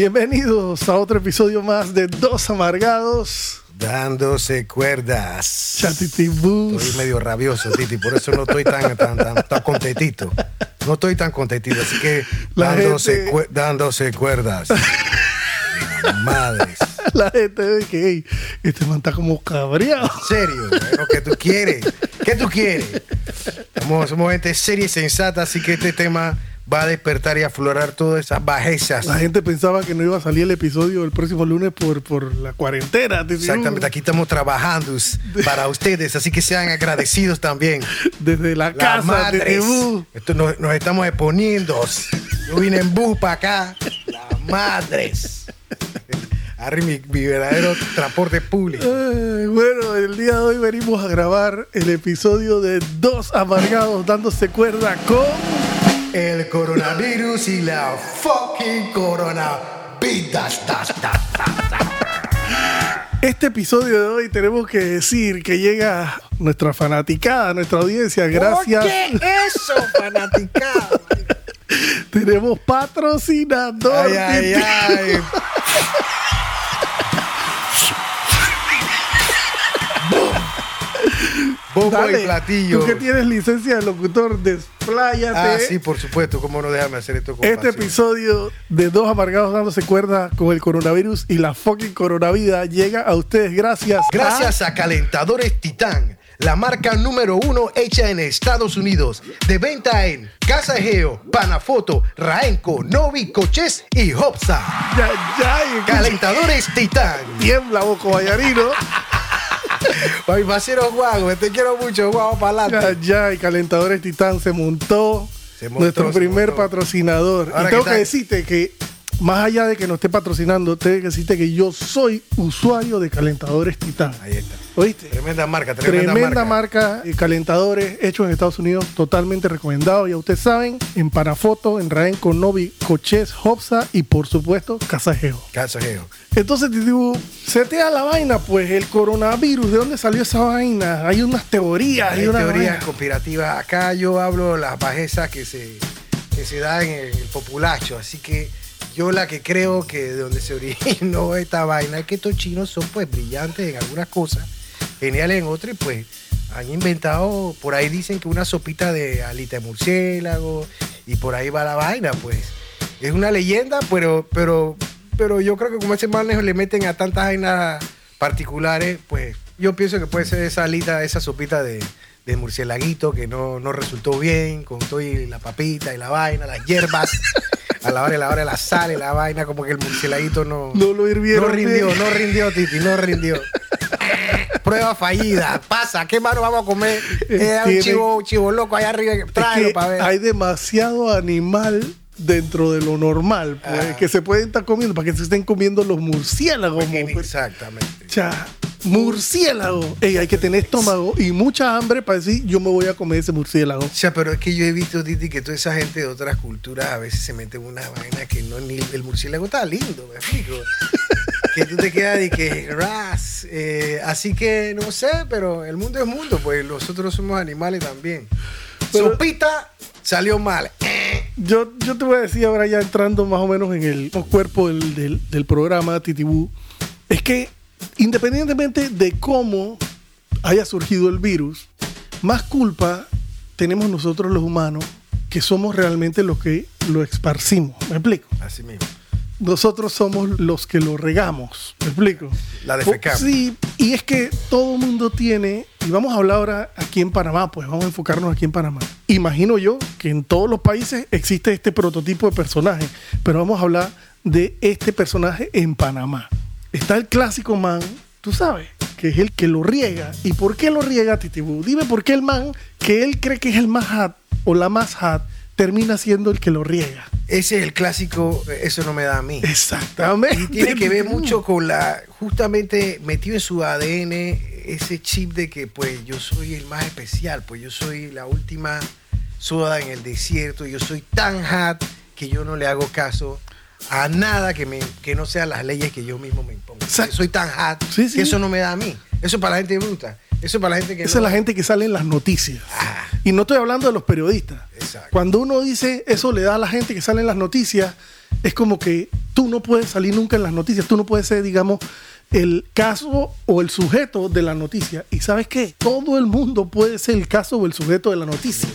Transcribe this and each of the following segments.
Bienvenidos a otro episodio más de Dos Amargados. Dándose cuerdas. Chatitibus. Estoy medio rabioso, Titi, por eso no estoy tan, tan, tan, tan contentito. No estoy tan contentito, así que La dándose, gente- dándose cuerdas. Madres. La gente ve que hey, este man está como cabreado. En serio, bueno, ¿qué tú quieres? ¿Qué tú quieres? Somos, somos gente seria y sensata, así que este tema va a despertar y aflorar todas esas bajezas. La gente pensaba que no iba a salir el episodio el próximo lunes por, por la cuarentena. Exactamente, aquí estamos trabajando para ustedes, así que sean agradecidos también. Desde la Las casa, madres. Esto nos, nos estamos exponiendo. Yo vine en bus para acá. Las madres. Arri mi, mi verdadero transporte público. Bueno, el día de hoy venimos a grabar el episodio de Dos Amargados dándose cuerda con... El coronavirus y la fucking corona. Este episodio de hoy tenemos que decir que llega nuestra fanaticada, nuestra audiencia, gracias. ¿Por qué eso, fanaticado? Tenemos patrocinador. Ay, ay, ay. Bombo Dale, y platillo. Tú que tienes licencia de locutor, despláyate. Ah, sí, por supuesto. ¿Cómo no déjame hacer esto con Este pasión? episodio de Dos Amargados dándose cuerda con el coronavirus y la fucking coronavida llega a ustedes gracias. Gracias a Calentadores Titán, la marca número uno hecha en Estados Unidos. De venta en Casa Egeo, Panafoto, Raenco, Novi, Coches y Hopsa. Ya, ya, y- Calentadores Titán. tiembla, Boco Vallarino. Ay, Macero Guago, te quiero mucho, Guago, para Ya, adelante. ya, y Calentadores Titán se montó. Se montó, nuestro se primer montó. patrocinador. Ahora y tengo que decirte que, más allá de que nos esté patrocinando, tengo que decirte que yo soy usuario de Calentadores Titán. Ahí está. ¿Oíste? Tremenda marca, tremenda, Tremenda, marca. marca, eh, calentadores hechos en Estados Unidos, totalmente recomendado. Ya ustedes saben, en Panafoto, en Raenco, Novi, Coches, Hopsa y por supuesto, Casajeo. Casa Egeo. Entonces, Titibu, se te da la vaina, pues el coronavirus, ¿de dónde salió esa vaina? Hay unas teorías, hay, Hay una teorías vaina. conspirativas. Acá yo hablo las bajezas que se, que se dan en el, populacho. Así que yo la que creo que de donde se originó esta vaina es que estos chinos son pues brillantes en algunas cosas, geniales en otras y pues han inventado, por ahí dicen que una sopita de alita de murciélago y por ahí va la vaina, pues. Es una leyenda, pero, pero, pero yo creo que como ese manejo le meten a tantas vainas particulares, pues yo pienso que puede ser esa alita, esa sopita de, de murcielaguito que no, no resultó bien, con todo y la papita y la vaina, las hierbas. A la hora de la hora de la sal y la vaina, como que el murcielaguito no, No lo hirvieron no rindió, no rindió, Titi, no rindió. Prueba fallida. Pasa, ¿qué mano vamos a comer? Eh, un chivo, un chivo loco allá arriba. Es Tráelo que para ver. hay demasiado animal dentro de lo normal, pues, Ah. que se pueden estar comiendo, para que se estén comiendo los murciélagos. pues. Exactamente. Cha, murciélago. Ey, hay que tener estómago y mucha hambre para decir, yo me voy a comer ese murciélago. O sea, pero es que yo he visto, Titi, que toda esa gente de otras culturas a veces se mete en una vaina que no ni el murciélago está lindo, me explico. que tú te quedas de que ras. eh, así que no sé, pero el mundo es mundo, pues nosotros somos animales también. Pero- Sopita salió mal. Yo, yo te voy a decir ahora ya entrando más o menos en el cuerpo del, del- del programa Titibú, es que independientemente de cómo haya surgido el virus, más culpa tenemos nosotros los humanos que somos realmente los que lo esparcimos. ¿Me explico? Así mismo. Nosotros somos los que lo regamos. ¿Me explico? La defecamos. Sí, y es que todo mundo tiene, y vamos a hablar ahora aquí en Panamá, pues vamos a enfocarnos aquí en Panamá. Imagino yo que en todos los países existe este prototipo de personaje, pero vamos a hablar de este personaje en Panamá. Está el clásico man, tú sabes, que es el que lo riega. ¿Y por qué lo riega, Titibú? Dime por qué el man que él cree que es el más hot o la más hot termina siendo el que lo riega. Ese es el clásico, eso no me da a mí. Exactamente. Y tiene que ver mucho con la, justamente metido en su ADN ese chip de que pues yo soy el más especial, pues yo soy la última soda en el desierto, yo soy tan hot que yo no le hago caso a nada que, me, que no sean las leyes que yo mismo me impongo. Exacto. Soy tan hot Sí, sí. que eso no me da a mí. Eso es para la gente bruta. Eso es para la gente que Esa no- es la gente que sale en las noticias. Ah. Y no estoy hablando de los periodistas. Exacto. Cuando uno dice eso le da a la gente que sale en las noticias, es como que tú no puedes salir nunca en las noticias, tú no puedes ser, digamos, el caso o el sujeto de la noticia. ¿Y sabes qué? Todo el mundo puede ser el caso o el sujeto de la noticia.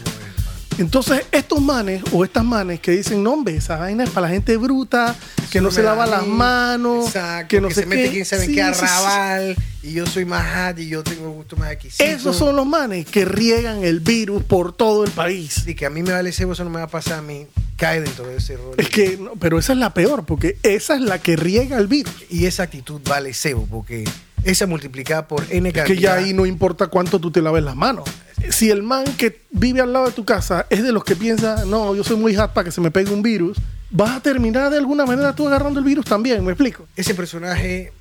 Entonces, estos manes o estas manes que dicen, no, hombre, esa vaina es para la gente bruta, que no, se lava las manos, Exacto, que no que se mete quién sabe Sí, qué sí, sí. arrabal y yo soy más hot y yo tengo gusto más exquisito. Esos son los manes que riegan el virus por todo el país. Y que a mí me vale cebo, eso no me va a pasar a mí. Cae dentro de ese rol. Es que, no, pero esa es la peor, porque esa es la que riega el virus. Y esa actitud vale cebo, porque esa multiplicada por N cantidad. Que ya ahí no importa cuánto tú te laves las manos. Si el man que vive al lado de tu casa es de los que piensa, no, yo soy muy hot para que se me pegue un virus, vas a terminar de alguna manera tú agarrando el virus también, ¿me explico? Ese personaje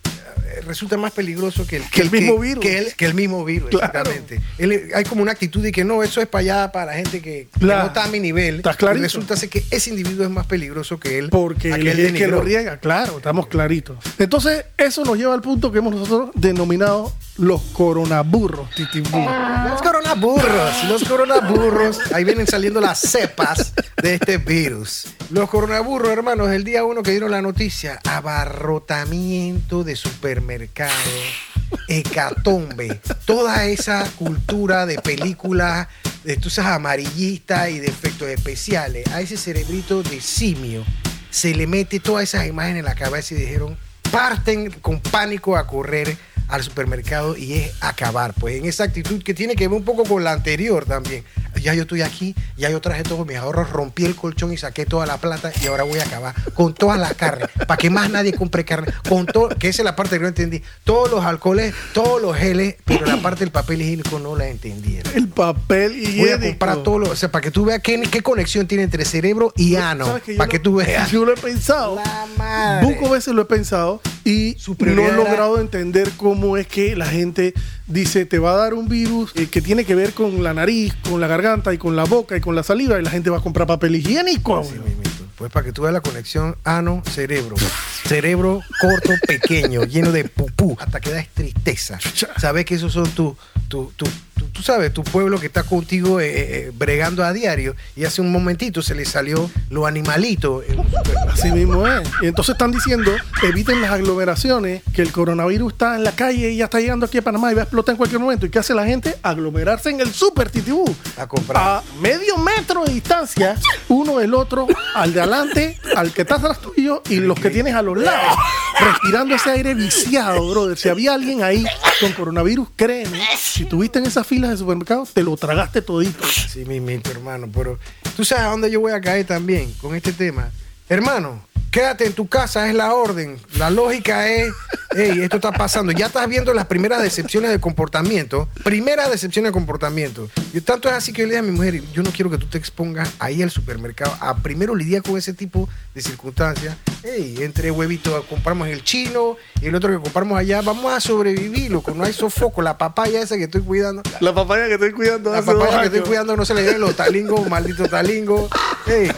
resulta más peligroso que el, Que el mismo virus. Que el, que el mismo virus, Claro. exactamente. Él- hay como una actitud de que no, eso es para allá, para la gente que, Claro. no está a mi nivel. Estás Y clarito. resulta ser que ese individuo es más peligroso que él. Porque él es el que lo riega, claro, estamos claritos. Entonces, eso nos lleva al punto que hemos nosotros denominado los coronaburros, titibú. Los coronaburros, los coronaburros. Ahí vienen saliendo las cepas de este virus. Los coronaburros, hermanos, el día uno que dieron la noticia, abarrotamiento de supermercado, hecatombe, toda esa cultura de películas, de tú sabes, amarillistas y de efectos especiales. A ese cerebrito de simio se le mete todas esas imágenes en la cabeza y dijeron, parten con pánico a correr al supermercado y es acabar, pues en esa actitud que tiene que ver un poco con la anterior también. Ya yo estoy aquí, ya yo traje todos mis ahorros, rompí el colchón y saqué toda la plata y ahora voy a acabar con todas las carnes, para que más nadie compre carne, con todo, que esa es la parte que no entendí, todos los alcoholes, todos los geles, pero la parte del papel higiénico no la entendieron. El papel Voy a higiénico. comprar todo lo, o sea, para que tú veas qué, qué conexión tiene entre cerebro y ano, ¿Sabes que yo para que tú veas. Yo lo he pensado. La madre. Buco veces lo he pensado y Su no he era- logrado entender cómo es que la gente dice te va a dar un virus eh, que tiene que ver con la nariz, con la garganta y con la boca y con la saliva y la gente va a comprar papel higiénico. Mismito. Pues para que tú veas la conexión ano-cerebro. Cerebro corto, pequeño, lleno de pupú, hasta que da tristeza. Sabes que esos son tu, tu, tu, tu- tú sabes, tu pueblo que está contigo eh, eh, bregando a diario y hace un momentito se le salió lo animalito. en. Así mismo es. Y entonces están diciendo, eviten las aglomeraciones, que el coronavirus está en la calle y ya está llegando aquí a Panamá y va a explotar en cualquier momento. ¿Y qué hace la gente? Aglomerarse en el super titibú. A comprar. A medio metro de distancia, uno del otro, al de adelante, al que está atrás tuyo y los que tienes a Respirando ese aire viciado, brother. Si había alguien ahí con coronavirus, créeme, si tuviste en esas filas de supermercado, te lo tragaste todito. Sí, mismito, hermano. Pero tú sabes a dónde yo voy a caer también con este tema. Hermano, quédate en tu casa, es la orden. La lógica es, hey, esto está pasando. Ya estás viendo las primeras decepciones de comportamiento. Primeras decepciones de comportamiento. Y tanto es así que yo le dije a mi mujer, yo no quiero que tú te expongas ahí al supermercado a primero lidiar con ese tipo de circunstancias. Hey, entre huevitos compramos el chino y el otro que compramos allá, vamos a sobrevivir, loco. No hay sofoco. La papaya esa que estoy cuidando, La papaya que estoy cuidando la hace dos papaya que estoy cuidando no se le den los talingos, maldito talingo.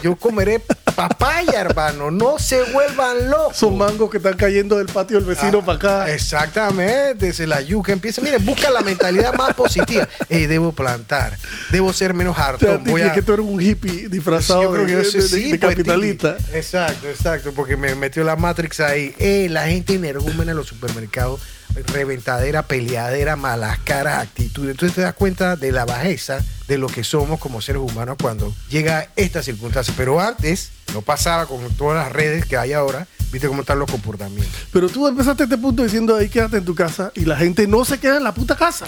Yo comeré papaya, hermano. No se vuelvan locos. Son mangos que están cayendo del patio del vecino Ah, para acá. Exactamente, se la yuca empieza. Mire, busca la mentalidad más positiva. Ey, debo plantar, debo ser menos O sea, hartón. ti- Voy a, que tú eres un hippie disfrazado de, sí, pues, capitalista. Exacto, exacto, porque me metió la Matrix ahí. La gente energúmena en los supermercados, reventadera, peleadera, malas caras, actitud. Entonces te das cuenta de la bajeza de lo que somos como seres humanos cuando llega esta circunstancia. Pero antes no pasaba con todas las redes que hay ahora. Viste cómo están los comportamientos. Pero tú empezaste este punto diciendo ahí quédate en tu casa y la gente no se queda en la puta casa.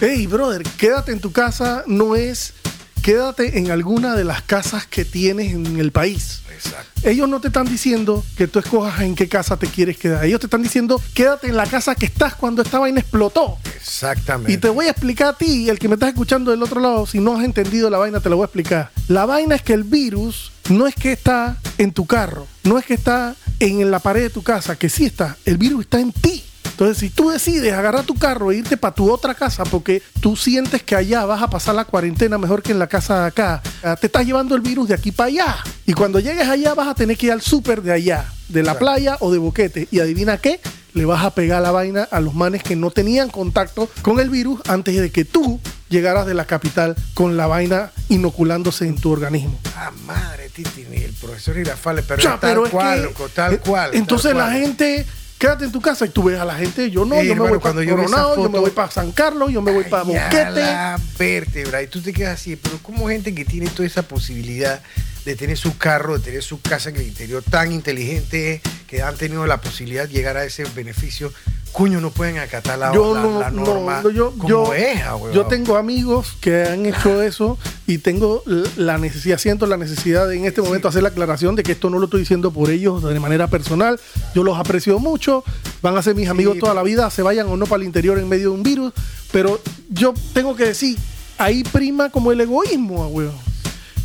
Hey, brother, quédate en tu casa no es quédate en alguna de las casas que tienes en el país. Exacto. Ellos no te están diciendo que tú escojas en qué casa te quieres quedar. Ellos te están diciendo quédate en la casa que estás cuando esta vaina explotó. Exactamente. Y te voy a explicar a ti, el que me estás escuchando del otro lado, si no has entendido la vaina, te la voy a explicar. La vaina es que el virus no es que está en tu carro, no es que está en la pared de tu casa, que sí está, el virus está en ti. Entonces, si tú decides agarrar tu carro e irte para tu otra casa porque tú sientes que allá vas a pasar la cuarentena mejor que en la casa de acá, ah, te estás llevando el virus de aquí para allá. Y cuando llegues allá vas a tener que ir al súper de allá, de la Claro. playa o de boquete. Y adivina qué, le vas a pegar la vaina a los manes que no tenían contacto con el virus antes de que tú llegaras de la capital con la vaina inoculándose en tu organismo. Ah, madre, Titi, el profesor Irafale, pero, es tal pero es cual, que- loco, tal eh, cual. Entonces tal la gente, quédate en tu casa y tú ves a la gente, yo no, yo me hermano, voy para cuando yo Coronado, yo me foto- voy para San Carlos, yo me voy para Boquete. la vértebra. Y tú te quedas así, pero como gente que tiene toda esa posibilidad de tener su carro, de tener su casa en el interior tan inteligente que han tenido la posibilidad de llegar a ese beneficio, coño, no pueden acatar la, Yo la- no, la no, norma no, yo, como yo, es, ah, yo tengo amigos que han hecho eso y tengo la necesidad, siento la necesidad de en este momento hacer la aclaración de que esto no lo estoy diciendo por ellos de manera personal. Yo los aprecio mucho, van a ser mis amigos toda la vida, se vayan o no para el interior en medio de un virus, pero yo tengo que decir, ahí prima como el egoísmo, ah, weón.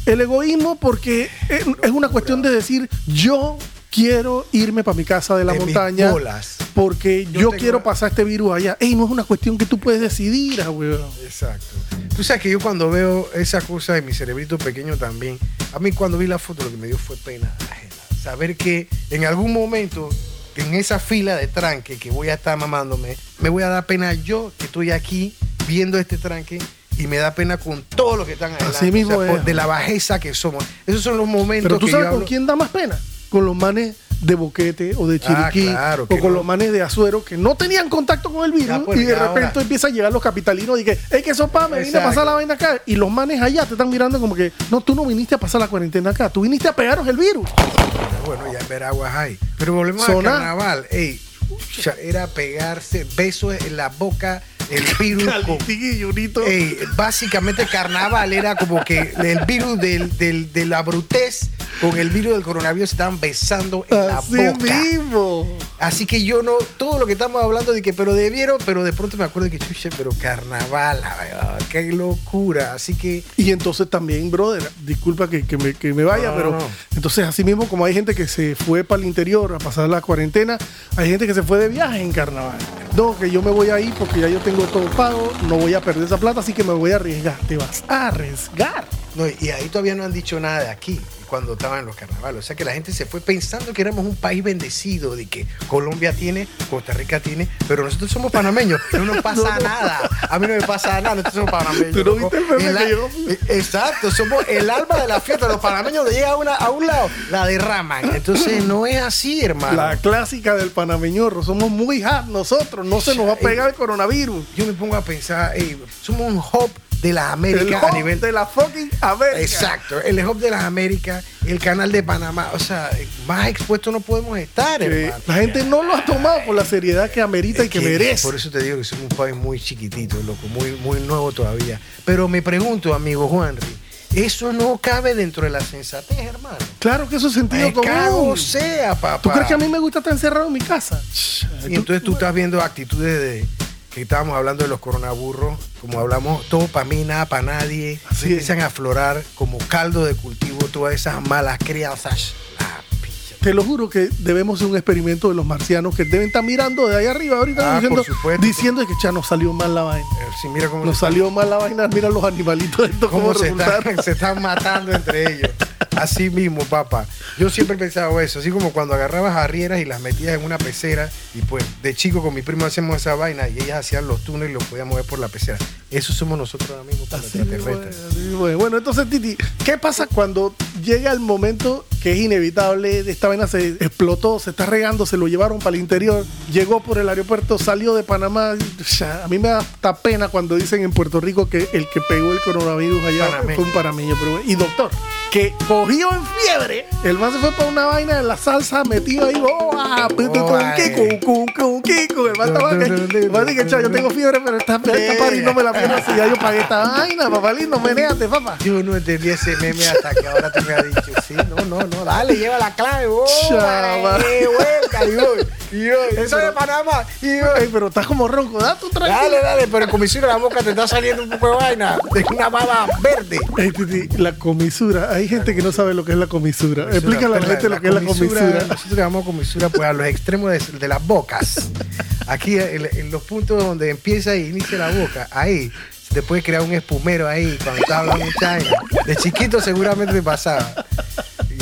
El egoísmo porque es, es una cuestión de decir, yo quiero irme para mi casa de la De montaña bolas. porque Yo yo, tengo- quiero pasar este virus allá. Ey, no es una cuestión que tú puedes decidir, ah, weón. Exacto. Tú sabes que yo cuando veo esa cosa de mi cerebrito pequeño también, a mí cuando vi la foto lo que me dio fue pena ajena. Saber que en algún momento, en esa fila de tranque que voy a estar mamándome, me voy a dar pena yo que estoy aquí viendo este tranque y me da pena con todos los que están adelante. Así mismo O sea, por- es. de la bajeza que somos. Esos son los momentos Pero tú que sabes yo con quién da más pena. Con los manes de Boquete o de Ah, Chiriquí claro, o con no. los manes de Azuero que no tenían contacto con el virus Ya, pues, y de repente ahora. empiezan a llegar los capitalinos y que, hey, que sopa, me vine a pasar la vaina acá. Y los manes allá te están mirando como que, no, tú no viniste a pasar la cuarentena acá, tú viniste a pegaros el virus. Bueno, ya en Veraguas hay. Pero volvemos Zona. al carnaval. Ey, era pegarse besos en la boca, el virus con. Ey, básicamente carnaval era como que el virus del, del- de la brutez con el virus del coronavirus se estaban besando en la boca. mismo. Así que yo no, todo lo que estamos hablando de que, pero debieron, pero de pronto me acuerdo que, chuche, pero carnaval, qué locura. Así que, Y entonces también, brother, disculpa que, que me, que me vaya, No, pero no, entonces así mismo como hay gente que se fue para el interior a pasar la cuarentena, hay gente que se fue de viaje en carnaval. No, que yo me voy ahí porque ya yo tengo todo pago, no voy a perder esa plata, así que me voy a arriesgar. Te vas a arriesgar. no, y ahí todavía no han dicho nada de aquí cuando estaban en los carnavales. O sea que la gente se fue pensando que éramos un país bendecido, de que Colombia tiene, Costa Rica tiene, pero nosotros somos panameños, no nos pasa No, no. nada. A mí no me pasa nada, nosotros somos panameños. ¿Tú no viste el a- eh, Exacto, somos el alma de la fiesta. Los panameños donde llega una, a un lado, la derraman. Entonces no es así, hermano. La clásica del panameñorro, somos muy hard nosotros, no se nos va a pegar el coronavirus. Yo me pongo a pensar, ey, somos un hub de las Américas a nivel de la fucking América. Exacto, el hub de las Américas, el canal de Panamá, o sea, más expuestos no podemos estar, hermano. la gente no lo ha tomado por la seriedad que amerita y que, que merece. Por eso te digo que somos un país muy chiquitito, loco, muy, muy nuevo todavía. Pero me pregunto, amigo Juanri, eso no cabe dentro de la sensatez, hermano. Claro que eso es sentido común. sea, papá. ¿Tú crees que a mí me gusta estar encerrado en mi casa? Y entonces tú estás viendo actitudes de que estábamos hablando de los coronaburros, como hablamos, todo para mí, nada para nadie. Así empiezan a aflorar como caldo de cultivo todas esas malas crianzas. Te lo juro que debemos hacer un experimento de los marcianos que deben estar mirando de ahí arriba ahorita Ah, diciendo, que ya nos salió mal la vaina. Eh, Sí, mira cómo, Nos salió mal la vaina, mira los animalitos estos cómo cómo se, están, se están matando entre ellos. Así mismo, papá. Yo siempre he pensado eso, así como cuando agarrabas arrieras y las metías en una pecera y pues de chico con mi primo hacíamos esa vaina y ellas hacían los túneles y los podíamos ver por la pecera. Eso somos nosotros ahora mismo extraterrestres. Bueno, entonces, Titi, ¿qué pasa cuando llega el momento que es inevitable? Esta vaina se explotó, se está regando, se lo llevaron para el interior, llegó por el aeropuerto, salió de Panamá. A mí me da hasta pena cuando dicen en Puerto Rico que el que pegó el coronavirus allá Panameño. fue un panameño. Pero, y doctor, que cogió en fiebre, el man se fue para una vaina de la salsa, metido ahí, oh, ah, con. Kiko, con- con Kiko. El man estaba que, el man dice, "Cha, yo tengo fiebre, pero esta, esta party no me la pierdo si ya yo pagué esta vaina, papá lindo, menéate, papá. Yo no entendí ese meme hasta que ahora tú me has dicho, sí, no, no, no, dale, lleva la clave, oh, Chaval. vale, vuelta, y voy, y voy, eso pero- de Panamá, y. Ey, pero estás como ronco, da tu tranquilo. Dale, dale, pero como hicieron la boca te está saliendo un poco de vaina, de una baba verde. Titi, la comisura. Hay gente que no sabe lo que es la comisura. Explícale a la gente lo que es la comisura. Nosotros llamamos comisura pues a los extremos de, de las bocas. Aquí en, en los puntos donde empieza y inicia la boca, ahí se te puede crear un espumero ahí cuando estás hablando mucha vaina. De chiquito seguramente te pasaba.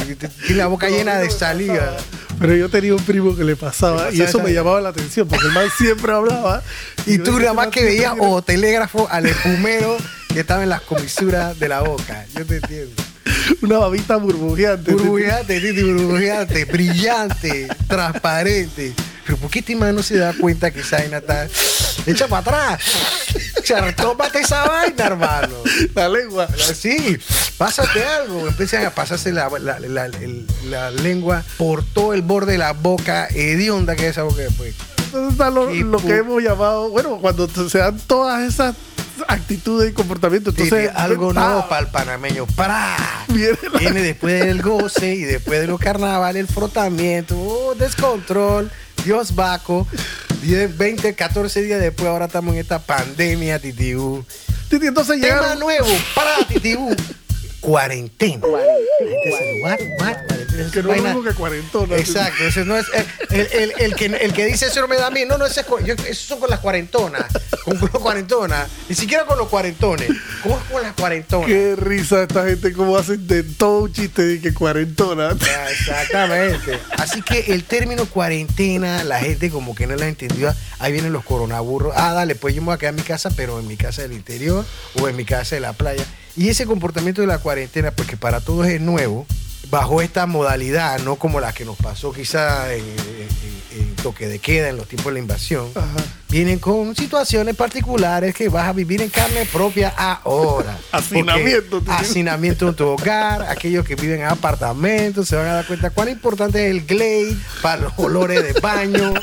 Tienes la boca llena de saliva. Pero yo tenía un primo que le pasaba ¿Le y eso me llamaba la atención porque el man siempre hablaba. Y tú nada más "Este que veías o telégrafo al espumero que estaba en las comisuras de la boca. Yo te entiendo. tiene Una babita burbujeante. Burbujeante, Titi, burbujeante, brillante, transparente. Pero ¿por qué este man no se da cuenta que esa vaina está hecha para atrás? O sea, tómate esa vaina, hermano. La lengua. Sí, pásate algo. Empiezan a pasarse la, la- la- lengua por todo el borde de la boca hedionda que es esa boca después. Entonces está lo, que hemos llamado, bueno, cuando se dan todas esas actitudes y comportamientos. Entonces, algo nuevo para el panameño. La- Viene después del goce y después de los carnavales, el frotamiento, oh, descontrol, Dios vaco. 10, 20, 14 días después, ahora estamos en esta pandemia, titibú. Titi, entonces Tema llegaron. nuevo, para titibú. Cuarentena. Gente dice, what, what, cuarentena, Que no es lo que cuarentona. Exacto, ese no es el, el- el- el que, el que dice eso no me da a mí. No, no, ese es yo- esos son con las cuarentonas. Con los cuarentonas. Ni siquiera con los cuarentones. ¿Cómo es con las cuarentonas? Qué risa esta gente, cómo hacen de todo un chiste de que cuarentona. Ah, Exactamente. Así que el término cuarentena, la gente como que no la entendió. Ahí vienen los coronaburros. Ah, dale, pues yo me voy a quedar en mi casa, pero en mi casa del interior o en mi casa de la playa. Y ese comportamiento de la cuarentena, pues que para todos es nuevo, bajo esta modalidad, no como la que nos pasó quizá en, en- en toque de queda, en los tiempos de la invasión, Ajá. vienen con situaciones particulares que vas a vivir en carne propia ahora. Hacinamiento, Porque. Hacinamiento en tu hogar, aquellos que viven en apartamentos se van a dar cuenta cuán importante es el glade para los olores de baño.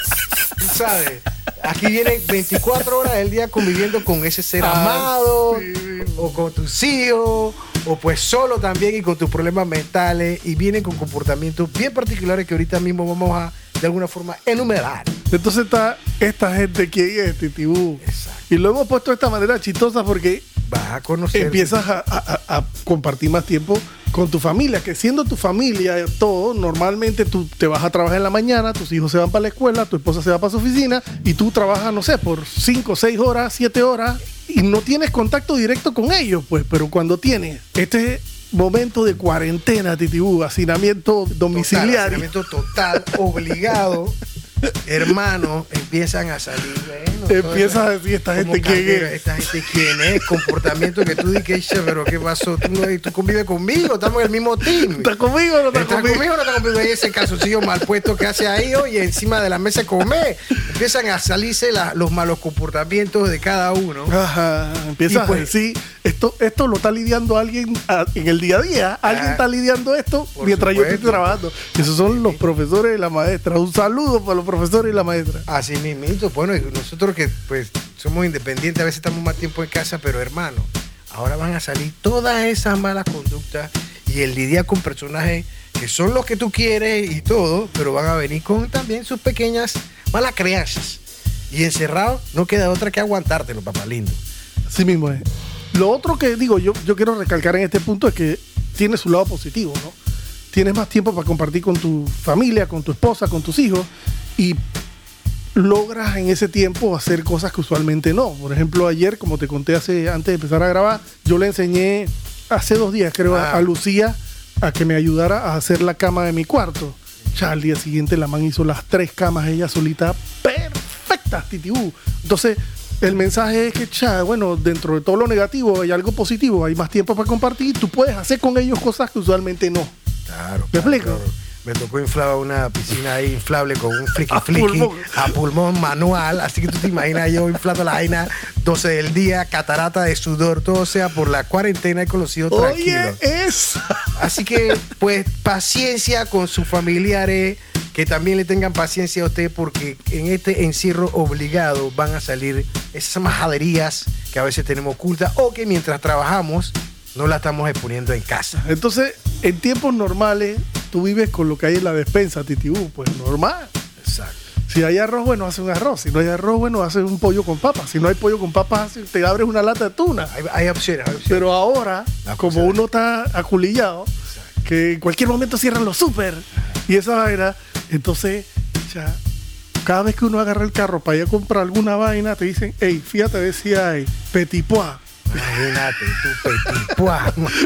Tú ¿Sabes? Aquí vienen 24 horas del día conviviendo con ese ser Ah, amado, sí. O con tus hijos, o pues solo también y con tus problemas mentales, y vienen con comportamientos bien particulares que ahorita mismo vamos a, de alguna forma, enumerar. Entonces está esta gente que es Titibú. Exacto. Y lo hemos puesto de esta manera chistosa porque Vas a conocer. empiezas a, a- a- a compartir más tiempo con tu familia, que siendo tu familia todo, normalmente tú te vas a trabajar en la mañana, tus hijos se van para la escuela, tu esposa se va para su oficina y tú trabajas, no sé, por 5, 6 horas, 7 horas y no tienes contacto directo con ellos, pues, pero cuando tienes este momento de cuarentena, titibú, hacinamiento Total, domiciliario, hacinamiento total, obligado. Hermanos, empiezan a salir. bueno, Empiezas a decir, ¿esta gente quién es? Esta gente quién es, comportamiento que tú dices, "Che, pero ¿qué pasó? Tú, no, tú convives conmigo, estamos en el mismo team. ¿estás conmigo o no estás ¿Estás conmigo? conmigo no estás conmigo? Ahí ese calzoncillo mal puesto que hace ahí, oye, encima de la mesa comer. Empiezan a salirse la- los malos comportamientos de cada uno. Ajá, empiezas Y pues- a decir, esto, esto lo está lidiando alguien a- en el día a día. Alguien Ah, está lidiando esto mientras yo estoy trabajando. Esos son los profesores y la maestra. Un saludo para los profesores y la maestra. Así mismito, bueno, nosotros que pues somos independientes, a veces estamos más tiempo en casa, pero hermano, ahora van a salir todas esas malas conductas y el lidiar con personajes que son los que tú quieres y todo, pero van a venir con también sus pequeñas malas crianzas. Y encerrado no queda otra que aguantártelo, papá lindo. Así mismo es. Lo otro que digo, yo, yo quiero recalcar en este punto es que tiene su lado positivo, ¿no? Tienes más tiempo para compartir con tu familia, con tu esposa, con tus hijos y logras en ese tiempo hacer cosas que usualmente no. Por ejemplo, ayer, como te conté hace, antes de empezar a grabar, yo le enseñé hace dos días, creo, a- Ah. a Lucía a que me ayudara a hacer la cama de mi cuarto. Ya al día siguiente la man hizo las tres camas ella solita perfectas, titibú. Entonces, el mensaje es que, cha, bueno, dentro de todo lo negativo hay algo positivo, hay más tiempo para compartir, tú puedes hacer con ellos cosas que usualmente no. Claro. ¿Me claro, explico? claro. Me tocó inflar una piscina ahí inflable con un friki A friki pulmón. a pulmón manual. Así que tú te imaginas yo inflando la vaina 12 del día, catarata de sudor, todo sea por la cuarentena y con los hijos Oye, tranquilos. es... Así que, pues, paciencia con sus familiares, que también le tengan paciencia a usted, porque en este encierro obligado van a salir esas majaderías que a veces tenemos ocultas o que mientras trabajamos no la estamos exponiendo en casa. Entonces, en tiempos normales, tú vives con lo que hay en la despensa, titibú, pues normal. Exacto. Si hay arroz, bueno, hace un arroz. Si no hay arroz, bueno, hace un pollo con papas. Si no hay pollo con papas, te abres una lata de tuna. Hay, hay opciones, hay opciones. Pero ahora, como uno está aculillado, que en cualquier momento cierran los súper y esa vaina, entonces, ya, cada vez que uno agarra el carro para ir a comprar alguna vaina, te dicen, hey, fíjate, decía hay petit pois, Imagínate, tú petit pois.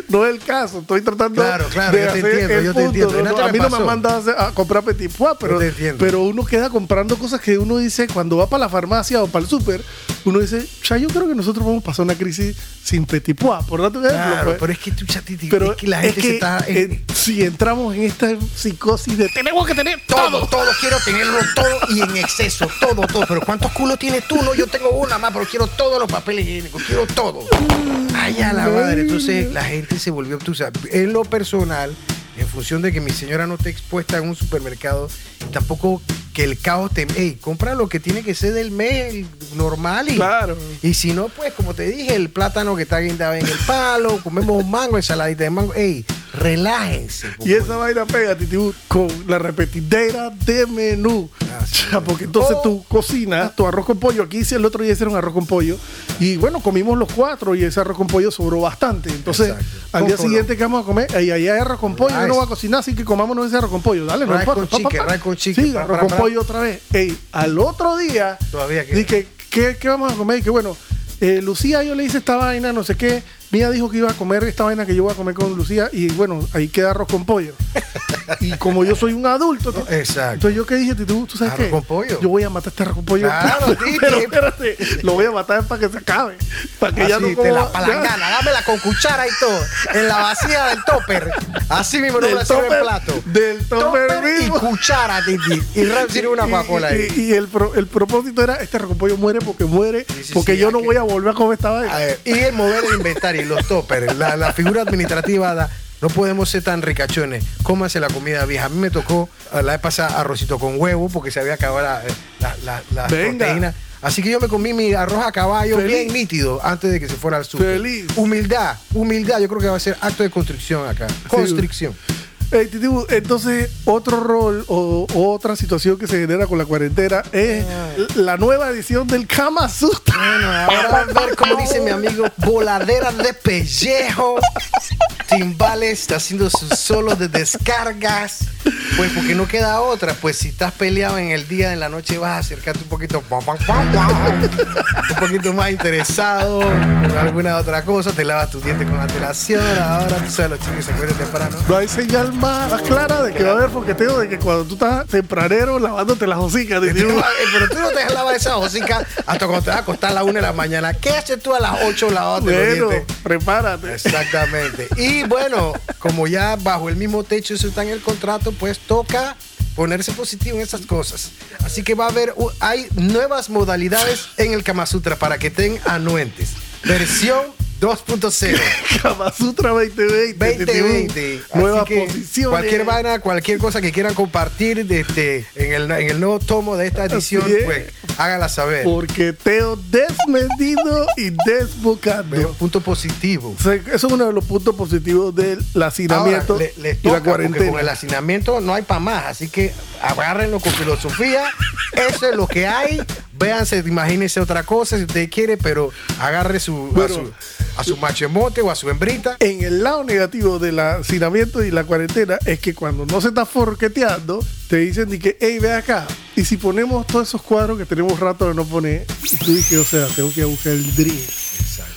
No es el caso, estoy tratando Claro, claro, de yo te entiendo, el yo te entiendo. No, Nata no, a mí no me han mandado a hacer- a comprar petit pois, pero, te pero uno queda comprando cosas que uno dice cuando va para la farmacia o para el súper, uno dice, ya yo creo que nosotros vamos a pasar una crisis sin petit pois, por ejemplo. Claro, pues. pero es que tú chatiti, Pero es que la gente es que, se está. en- eh, si entramos en esta psicosis de tenemos que tener todo, todo. todo, quiero tenerlo todo y en exceso, todo, todo. Pero ¿cuántos culos tienes tú? No, yo tengo una más, pero quiero todos los papeles higiénicos, quiero todo. Ay, a la madre. Entonces la gente se volvió obtusa. En lo personal, en función de que mi señora no esté expuesta en un supermercado, y tampoco que el caos te. Ey, compra lo que tiene que ser del mes normal y. Claro. Y si no, pues como te dije, el plátano que está guindado en el palo, comemos un mango, ensaladita de mango. Ey, relájense. Y esa vaina pega, Titibú, con la repetidera de menú. Ah, sí. Ya, porque entonces Oh. tú cocinas tu arroz con pollo. Aquí hice el otro día hicieron arroz con pollo. Y bueno, comimos los cuatro y ese arroz con pollo sobró bastante. Entonces, Exacto. al día siguiente que vamos a comer, ahí hay arroz con pollo. Yo no voy a cocinar, así que comámonos ese arroz con pollo. Dale, no con Sí, arroz con pollo otra vez. Ey, al otro día, Todavía queda. dije, ¿qué, ¿qué vamos a comer? Y que bueno, eh, Lucía, yo le hice esta vaina, no sé qué. Mía dijo que iba a comer esta vaina que yo voy a comer con Lucía. Y bueno, ahí queda arroz con pollo. y como yo soy un adulto, ¿no? Exacto. entonces yo qué dije, tú, ¿tú sabes qué? con pollo. Yo voy a matar este arroz con pollo. Claro, Titi. Pero espérate, lo voy a matar para que se acabe. Para que ya Así, no de coma- la palangana, dámela con cuchara y todo. En la vacía del topper. Así mismo no me sirve el plato. del topper y mismo. cuchara, Titi. Y una Coca-Cola ahí. y- y el, pro- el propósito era, este arroz con pollo muere porque muere, Sí, sí, porque sí, yo no que- voy a volver a comer esta vaina. A ver, y el mover el inventario y los toppers, la, la figura administrativa da. No podemos ser tan ricachones. Cómase la comida vieja. A mí me tocó eh, la vez pasada arrocito con huevo porque se había acabado la, la, la- las Venga. proteínas. Así que yo me comí mi arroz a caballo Feliz. bien nítido antes de que se fuera al sur. Humildad, humildad. Yo creo que va a ser acto de construcción acá. Constricción. Titibu, entonces, otro rol o, o otra situación que se genera con la cuarentena es la nueva edición del Kama Sutra. Bueno, ahora vamos a ver cómo dice mi amigo, voladera de pellejo. Timbales está haciendo sus solos de descargas. Pues porque no queda otra. Pues si estás peleado en el día, en la noche vas a acercarte un poquito. un poquito más interesado con alguna otra cosa. Te lavas tus dientes con antelación. Ahora tú sabes los chicos se acuerdan temprano. No hay señal más clara de que va a haber foqueteo de que cuando tú estás tempranero lavándote las hocicas. Pero tú no te lavas esa hocica hasta cuando te vas a acostar a la una de la mañana. ¿Qué haces tú a las 8 lavándote los Bueno, dientes? prepárate. Exactamente. Y bueno, como ya bajo el mismo techo eso está en el contrato, pues toca ponerse positivo en esas cosas. Así que va a haber, hay nuevas modalidades en el Kama Sutra para que estén anuentes. Versión 2.0. Kama Sutra 2020. 2020. Titibu. Nuevas Así que posiciones. Cualquier vaina, cualquier cosa que quieran compartir de, de- en, el, en el nuevo tomo de esta edición, pues háganla saber. Porque Teo desmedido y desbocado. Punto positivo. Eso es uno de los puntos positivos del hacinamiento Ahora, le- les y la toca, porque cuarentena. Con el hacinamiento no hay para más, así que agárrenlo con filosofía. Eso es lo que hay. Véanse, imagínense otra cosa si usted quiere, pero agarre su, a, su a su machemote o a su hembrita. En el lado negativo del hacinamiento y la cuarentena es que cuando no se está forqueteando, te dicen de que, hey, ve acá. Y si ponemos todos esos cuadros que tenemos rato de no poner, y tú dices, o sea, tengo que buscar el drill.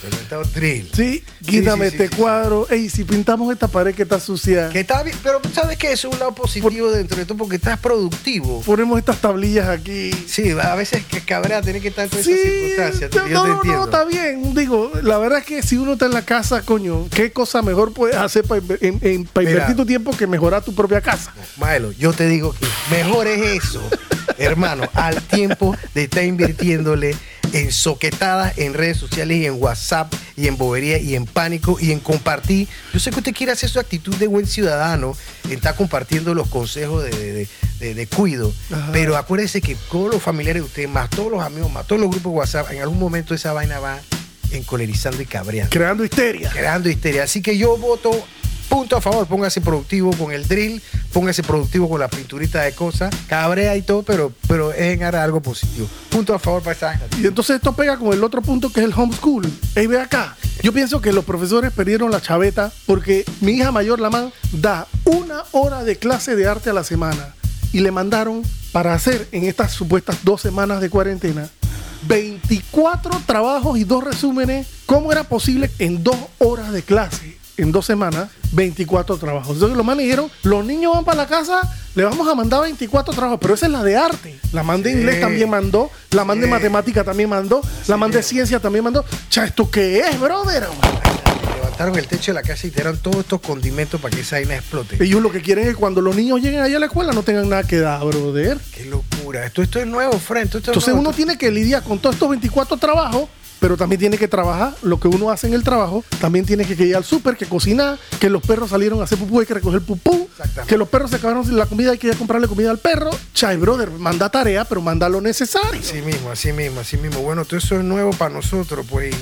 El mentado drill. Sí, quítame sí, sí, este sí. cuadro. Hey, si pintamos esta pared que está sucia, Que está bien, pero sabes que eso es un lado positivo dentro de todo porque estás productivo. ponemos estas tablillas aquí. Sí, a veces que cabrea tener que estar Sí, esas circunstancias. no, yo no, te no, está bien. Digo, la verdad es que si uno está en la casa, coño, ¿qué cosa mejor puedes hacer para invertir tu tiempo que mejorar tu propia casa? Maelo, yo te digo que mejor es eso, hermano, al tiempo de estar invirtiéndole en soquetadas en redes sociales y en WhatsApp y en bobería y en pánico y en compartir. Yo sé que usted quiere hacer su actitud de buen ciudadano, estar compartiendo los consejos de, de- de- de cuido, Ajá. pero acuérdese que todos los familiares de usted, más todos los amigos, más todos los grupos de WhatsApp, en algún momento esa vaina va encolerizando y cabreando Creando histeria. creando histeria. Así que yo voto punto a favor. Póngase productivo con el drill, póngase productivo con la pinturita de cosas, cabrea y todo, pero, pero es en algo positivo. Punto a favor para esta. Y entonces esto pega con el otro punto que es el homeschool. Ey, ve acá. Yo pienso que los profesores perdieron la chaveta porque mi hija mayor, la man, da una hora de clase de arte a la semana y le mandaron para hacer en estas supuestas dos semanas de cuarentena 24 trabajos y dos resúmenes. ¿Cómo era posible en dos horas de clase? En dos semanas, 24 trabajos. Entonces los manes dijeron, los niños van para la casa, le vamos a mandar 24 trabajos, pero esa es la de arte. La man de Sí. inglés también mandó, la man de matemática también mandó, la man de ciencia también mandó. Cha, ¿esto qué es, brother? Levantaron el techo de la casa y tiraron todos estos condimentos para que esa vaina explote. Ellos lo que quieren es que cuando los niños lleguen allá a la escuela no tengan nada que dar, brother. Qué locura. Esto, esto es nuevo, Fred. Esto, esto es Entonces nuevo. uno tiene que lidiar con todos estos 24 trabajos, pero también tiene que trabajar lo que uno hace en el trabajo. También tiene que ir al súper, que cocinar, que los perros salieron a hacer pupú, hay que recoger pupú, que los perros se acabaron sin la comida, hay que ir a comprarle comida al perro. Chai, brother, manda tarea, pero manda lo necesario. Así mismo, así mismo, así mismo. Bueno, todo eso es nuevo para nosotros, pues.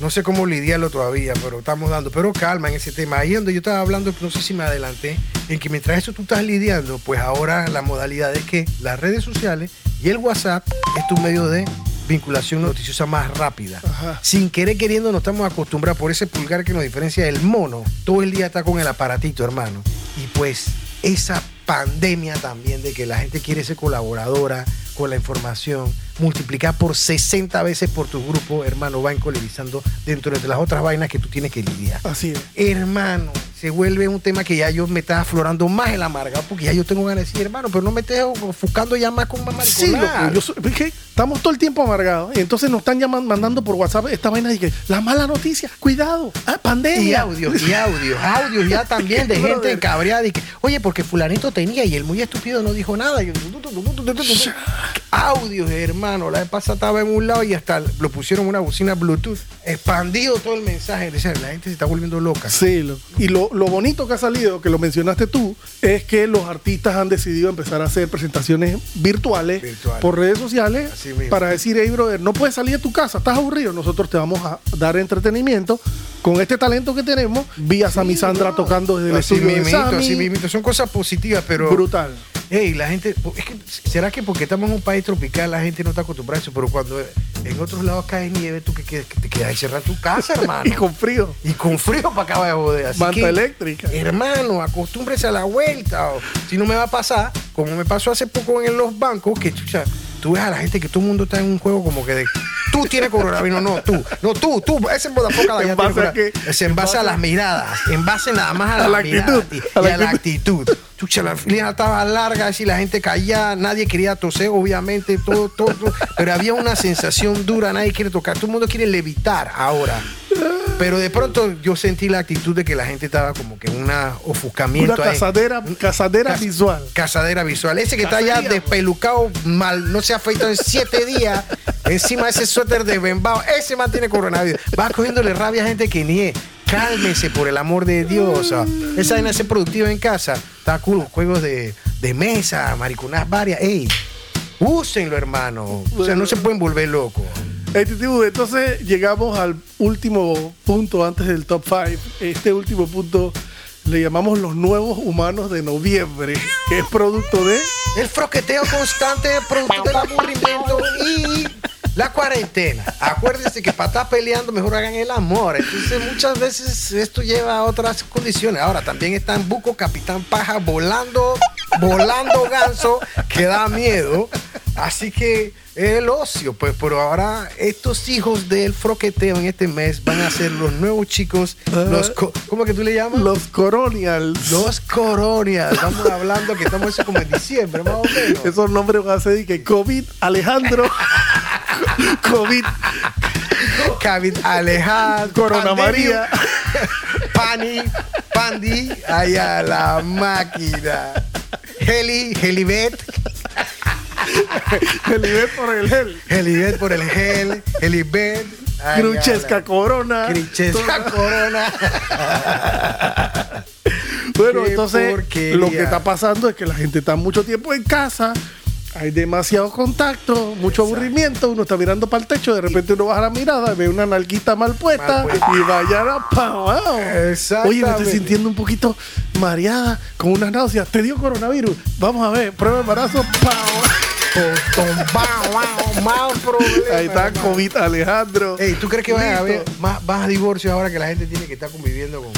No sé cómo lidiarlo todavía, pero estamos dando. Pero calma en ese tema. Ahí donde yo estaba hablando, no sé si me adelanté, en que mientras eso tú estás lidiando, pues ahora la modalidad es que las redes sociales y el WhatsApp es tu medio de vinculación noticiosa más rápida. Ajá. Sin querer queriendo nos estamos acostumbrados por ese pulgar que nos diferencia del mono. Todo el día está con el aparatito, hermano. Y pues esa pandemia también de que la gente quiere ser colaboradora la información, multiplicar por 60 veces por tu grupo, hermano, va encolerizando dentro de las otras vainas que tú tienes que lidiar. Así es. Hermano, se vuelve un tema que ya yo me está aflorando más en la amarga, porque ya yo tengo ganas de decir, hermano, pero no me estés ofuscando ya más con más Sí, loco, yo soy- es que estamos todo el tiempo amargados. Y entonces nos están llamando, mandando por WhatsApp esta vaina de que la mala noticia, cuidado, ah, Y pandemia. audios, y audios, audios ya también de gente encabreada y que, oye, porque fulanito tenía y el muy estúpido no dijo nada. Y yo, audios, hermano. La vez pasada estaba en un lado y hasta lo pusieron en una bocina Bluetooth. Expandido todo el mensaje. Decía, la gente se está volviendo loca. Sí, lo- y lo, lo bonito que ha salido, que lo mencionaste tú, es que los artistas han decidido empezar a hacer presentaciones virtuales, Virtuales. por redes sociales para decir, hey, brother, no puedes salir de tu casa, estás aburrido, nosotros te vamos a dar entretenimiento con este talento que tenemos, vía Sammy Sandra tocando desde el Así estudio de mismito, Sammy. así. Son cosas positivas, pero. Brutal. Ey, la gente, es que, ¿será que porque estamos en un país tropical la gente no está acostumbrada a eso? Pero cuando en otros lados cae nieve, tú que, que- que te quedas encerrado en tu casa, hermano. Y con frío. Y con frío para acabar de joder. Así Manta que, eléctrica. Hermano, acostúmbrese a la vuelta. o si no me va a pasar, como me pasó hace poco en los bancos, que chucha, tú ves a la gente que todo el mundo está en un juego como que de. Tú tienes coronavirus, no, tú. No, tú, tú. Ese allá ¿En base a Es en base a las miradas. En base nada más a, A la actitud, miradas y, a la a la actitud. actitud. Chucha, la fila estaba larga, así la gente caía, nadie quería toser, obviamente, todo, todo, todo. Pero había una sensación dura, nadie quiere tocar, todo el mundo quiere levitar ahora. Pero de pronto yo sentí la actitud de que la gente estaba como que en un ofuscamiento. Una ahí. casadera, casadera Cas- visual. Casadera visual. Ese que está ya despelucado, mal, no se ha afeitado en siete días, encima de ese suéter de bembao, ese man tiene coronavirus. Va cogiéndole rabia a gente que ni es. Cálmese, por el amor de Dios. ah. Esa vaina de ser productiva en casa. Está cool, juegos de, de mesa, mariconas varias. Ey, úsenlo, hermano. O sea, no se pueden volver locos. Titibu, entonces llegamos al último punto antes del top 5. Este último punto le llamamos los nuevos humanos de noviembre, que es producto de... El froqueteo constante producto del aburrimiento y la cuarentena. Acuérdense que para estar peleando mejor hagan el amor. Entonces muchas veces esto lleva a otras condiciones. Ahora también está en Buco Capitán Paja volando, volando ganso que da miedo. Así que el ocio, pues, pero ahora estos hijos del froqueteo en este mes van a ser los nuevos chicos, los, co- ¿cómo que tú le llamas? Los Coronials. Los coronias. Estamos hablando que estamos eso como en diciembre, más o menos. Esos nombres van a ser de que COVID, Alejandro, COVID, David Alejandro. Corona María. Pani, Pandi, allá la máquina. Heli, Helibet, el nivel por el gel, Helibet por el gel, Helibet. Cruchesca Corona. Cruchesca Corona. Bueno, entonces porquería. lo que está pasando es que la gente está mucho tiempo en casa, hay demasiado contacto, mucho aburrimiento, uno está mirando para el techo, de repente uno baja la mirada, ve una nalguita mal puesta Mal puesta. y vaya a pa' Oye, me estoy sintiendo un poquito mareada, con unas náuseas. ¿Te dio coronavirus? Vamos a ver, prueba de embarazo. pa' Más. Ahí está hermano. COVID Alejandro. Ey, ¿tú crees que va a haber más, más divorcios ahora que la gente tiene que estar conviviendo con,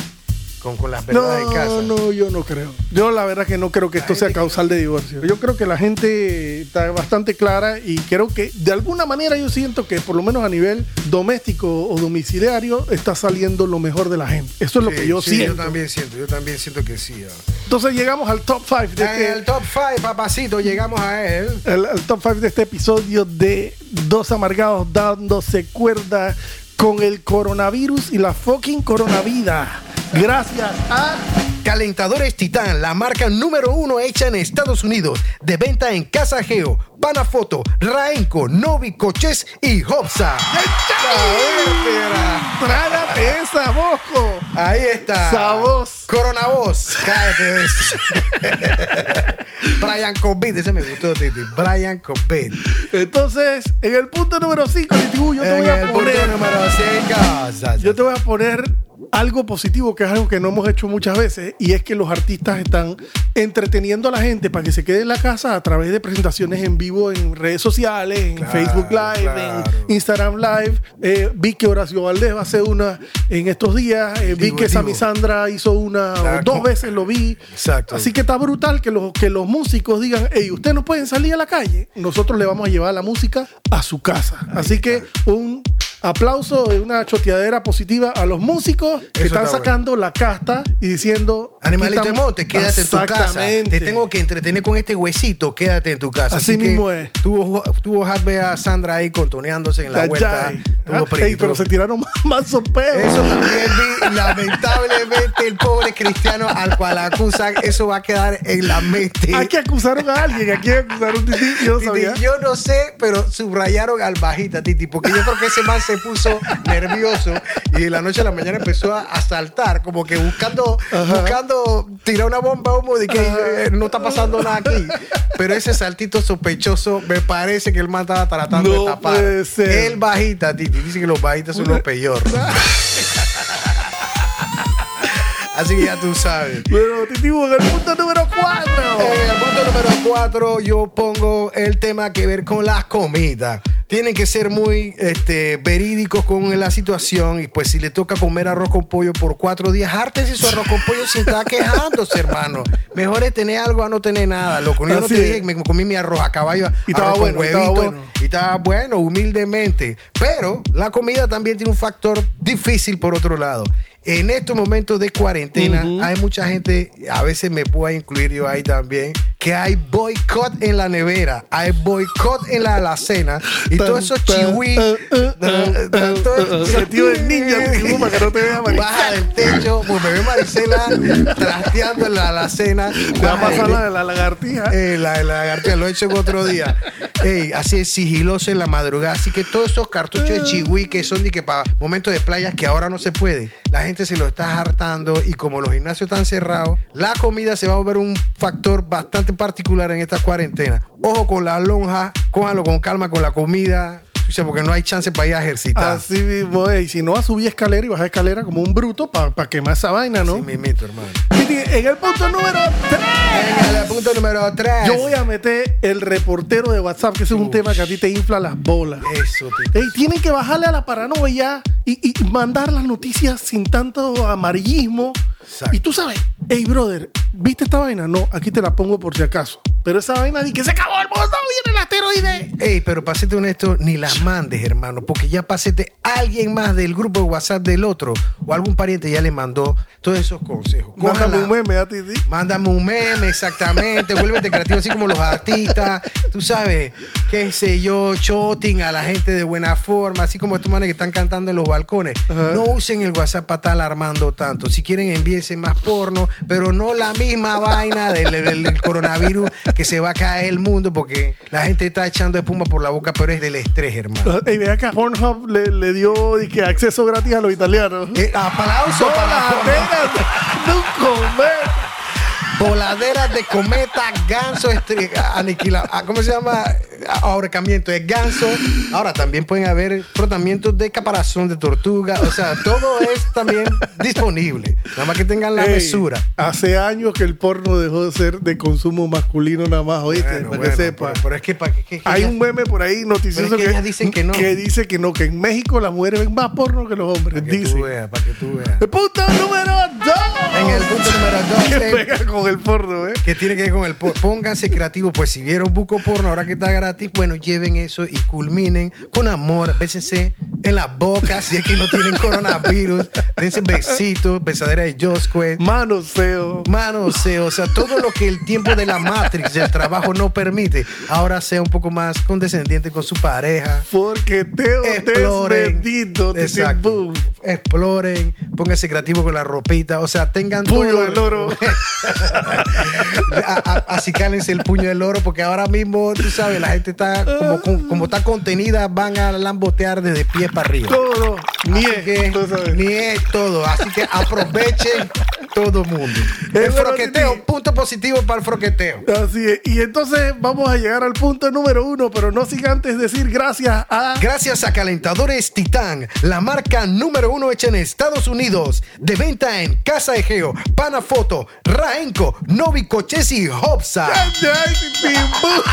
con, con las verdades de casa. No, no, yo no creo. Yo la verdad que no creo que esto sea causal de divorcio. Yo creo que la gente está bastante clara y creo que de alguna manera yo siento que por lo menos a nivel doméstico o domiciliario está saliendo lo mejor de la gente. Eso es lo Sí, que yo sí, siento. Yo también siento, yo también siento que sí. Entonces llegamos al top 5 de En este, el top 5, papacito, llegamos a él. el, el top 5 de este episodio de Dos Amargados dándose cuerda con el coronavirus y la fucking coronavida. Gracias a Calentadores Titán, la marca número uno hecha en Estados Unidos, de venta en Casa Geo, Panafoto, Raenco, Novi Coches y Hopsa. Trágate esa, Bosco. Ahí está. Sabos. Coronavoz. Cállate. de eso. Brian Cobbett, ese me gustó, Titi. Brian Cobbett. Entonces, en el punto número 5, yo te voy a el punto poner. número 5. Yo te voy a poner algo positivo, que es algo que no hemos hecho muchas veces, y es que los artistas están entreteniendo a la gente para que se quede en la casa a través de presentaciones en vivo en redes sociales, en Claro, Facebook Live, claro. en Instagram Live. Eh, vi que Horacio Valdés va a hacer una en estos días. Eh, vi Digo, que. Sammy Sandra hizo una, o dos veces lo vi. Exacto. Así que está brutal que los, que los músicos digan, hey, ustedes no pueden salir a la calle, nosotros le vamos a llevar la música a su casa. Así que un aplauso de una choteadera positiva a los músicos que Eso están está sacando la casta y diciendo... Animalito de monte, quédate en tu casa. Te tengo que entretener con este huesito, quédate en tu casa. Así que mismo es. Tuvo, tuvo Harvey a Sandra ahí contoneándose en la Ya, vuelta. Ah, ey, pero se tiraron más, más sopeos. Eso también vi, lamentablemente, el pobre cristiano al cual acusan, eso va a quedar en la mente. Aquí acusaron a alguien, aquí acusaron a un tití, yo no Titi, sabía. yo no sé, pero subrayaron al bajita, Titi, porque yo creo que ese man se puso nervioso y de la noche a la mañana empezó a, saltar, como que buscando, buscando tirar una bomba humo de que eh, no está pasando nada aquí. Pero ese saltito sospechoso, me parece que el man estaba tratando No de tapar. puede ser. El bajita, Titi, dice que los bajitas son los peor. Así que ya tú sabes. Pero Titivo, en el punto número 4. En el punto número 4 yo pongo el tema que ver con las comidas. Tienen que ser muy este, verídicos con la situación y pues si le toca comer arroz con pollo por cuatro días, hártese su arroz con pollo sin estar quejándose, hermano. Mejor es tener algo a no tener nada. Loco, yo no Así te es. dije que me comí mi arroz a caballo, Y estaba bueno, y estaba huevito, bueno. y estaba bueno, humildemente. Pero la comida también tiene un factor difícil por otro lado. En estos momentos de cuarentena hay mucha gente, a veces me puedo incluir yo ahí también, que hay boicot en la nevera, hay boicot en la alacena y todos esos chihui, del ninja, Titivo, para que no te vea Maricela. baja del techo, pues me ve Maricela trasteando en la alacena. Te va a pasar la de la lagartija. eh, la, la lagartija lo he hecho en otro día. Ey, así es sigiloso en la madrugada. Así que todos esos cartuchos de chihui que son de que para momentos de playas que ahora no se puede, la gente se lo está hartando y como los gimnasios están cerrados, la comida se va a volver un factor bastante particular en esta cuarentena. Ojo con la lonja, cójanlo con calma con la comida, porque no hay chance para ir a ejercitar. Así mismo, ey, si no vas a subir escalera y bajar escalera como un bruto para quemar esa vaina, ¿no? Así mismito, hermano. En el punto número 3. En el punto número 3. Yo voy a meter el reportero de WhatsApp, que ese es un tema que a ti te infla las bolas. Eso, tío. Ey, tienen que bajarle a la paranoia y, y mandar las noticias sin tanto amarillismo. Exacto. Y tú sabes, hey, brother, ¿viste esta vaina? No, aquí te la pongo por si acaso. Pero esa vaina de que se acabó el mundo. Ey, pero para serte honesto, ni las mandes, hermano, porque ya pasete alguien más del grupo de WhatsApp del otro o algún pariente ya le mandó todos esos consejos. Mándame Cójala. un meme a Titi. Mándame un meme, exactamente. Vuélvete creativo, así como los artistas. Tú sabes, qué sé yo, shooting a la gente de buena forma, así como estos manes que están cantando en los balcones. No usen el WhatsApp para estar alarmando tanto. Si quieren, envíense más porno, pero no la misma vaina del, del- del coronavirus que se va a caer el mundo porque la gente está echando espuma por la boca, pero es del estrés, hermano. Ey, ve acá, Pornhub le, le dio y que acceso gratis a los italianos. Eh, aplauso para de un comer. Voladeras de cometa, ganso, estre- aniquila. ah, ¿Cómo se llama? ahorcamiento de ganso. Ahora también pueden haber frotamientos de caparazón de tortuga. O sea, todo es también disponible. Nada más que tengan la Ey, mesura. Hace años que el porno dejó de ser de consumo masculino nada más, oíste, Bueno, para bueno, que sepa. Pero, pero es que, para que, que- que Hay ya- un meme por ahí noticioso es que ellas dicen que no. dice que no, que en México las mujeres ven más porno que los hombres. para que tú Dice. veas, para que tú veas. El punto número dos. En el punto número dos, eh, con el porno, ¿eh? que tiene que ver con el porno. Pónganse creativos, pues si vieron buco porno ahora que está gratis, bueno, lleven eso y culminen con amor, bésense en la boca si es que no tienen coronavirus, dense besitos, besadera de Josque, Manoseo. manoseo, o sea, todo lo que el tiempo de la Matrix, del trabajo no permite, ahora sea un poco más condescendiente con su pareja. Porque Teo te Exploren. bendito. Exacto. Exploren, pónganse creativos con la ropita, o sea, tengan Puño todo- del oro. Así cálense el puño del oro, porque ahora mismo, tú sabes, la gente está como, como, como está contenida, van a lambotear desde pies para arriba. Todo. Ni Así que, tú sabes. ni es todo. Así que aprovechen todo mundo. El froqueteo, punto positivo para el froqueteo. Así es. Y entonces vamos a llegar al punto número uno, pero no sin antes decir gracias a. Gracias a Calentadores Titán, la marca número uno hecha en Estados Unidos, de venta en Casa Egeo, Panafoto, Raenco, Novi Coches y pum.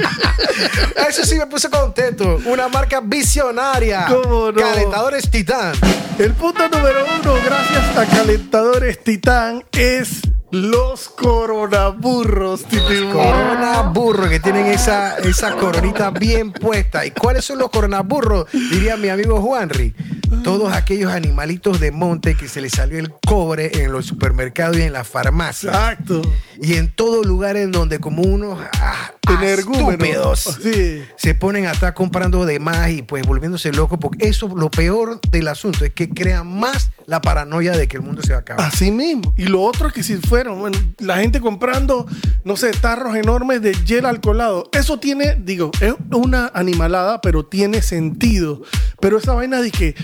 Eso sí me puso contento. Una marca visionaria. ¿Cómo no? Calentadores Titán. El punto número uno, gracias a Calentadores Titán, es los coronaburros. Titi. Corona burro que tienen esa, esa coronita bien puesta. ¿Y cuáles son los coronaburros? Diría mi amigo Juanri. Todos aquellos animalitos de monte que se les salió el cobre en los supermercados y en las farmacias. Exacto. Y en todo lugar en donde como unos ah, estúpidos Sí. se ponen a estar comprando de más y pues volviéndose locos. Porque eso, lo peor del asunto es que crea más la paranoia de que el mundo se va a acabar. Así mismo. Y lo otro es que si fueron bueno, la gente comprando, no sé, tarros enormes de gel alcoholado. Eso tiene, digo, es una animalada, pero tiene sentido. Pero esa vaina de que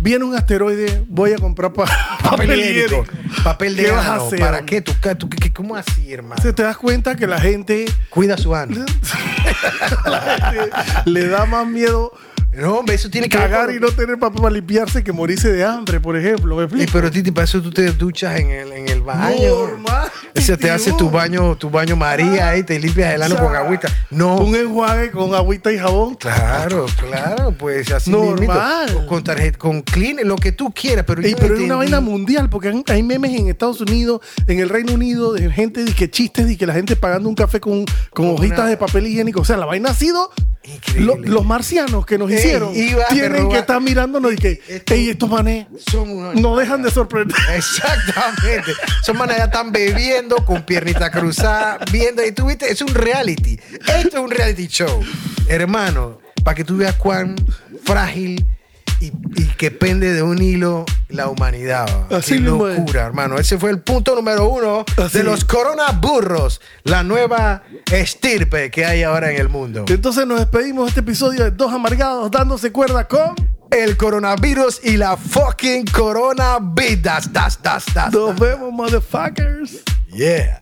viene un asteroide, voy a comprar pa- Papel higiénico, papel de ¿Qué vas a hacer, ¿Para qué? ¿Tú, tú- qué- ¿Cómo así, hermano? Se te das cuenta que la gente, Cuida su ano. la gente le da más miedo No, hombre, eso tiene que ver cagar con- y no tener papel para limpiarse que morirse de hambre, por ejemplo. ¿Me Eh, pero Titi, para eso tú te duchas en el, en el baño. Normal, Ese te Titi, hace tu baño, tu baño María y te limpias el ano O sea, con agüita. No. Un enjuague con agüita y jabón. Claro, claro, pues así Normal. mismito. Con tarjeta, con clean, lo que tú quieras, pero Ey, yo pero es una vaina mundial, porque hay- memes en Estados Unidos, en el Reino Unido, de gente de que chistes y que la gente pagando un café con, con Con hojitas una- de papel higiénico. O sea, la vaina ha sido. Increíble. lo- los marcianos que nos Ey, hicieron tienen que estar mirándonos y que, Esto- ey, estos manes Son unos- no dejan de sorprender. Exactamente. Son manes ya están bebiendo con piernita cruzada, viendo. Y tú viste, es un reality. Esto es un reality show. Hermano, para que tú veas cuán frágil y, y que pende de un hilo la humanidad. va. Así Qué es. locura, hermano. Ese fue el punto número uno Así. de los coronaburros, la nueva estirpe que hay ahora en el mundo. Entonces nos despedimos de este episodio de Dos Amargados dándose cuerda con. El coronavirus y la fucking coronavidas. Das, das, das. Nos vemos, motherfuckers. Yeah.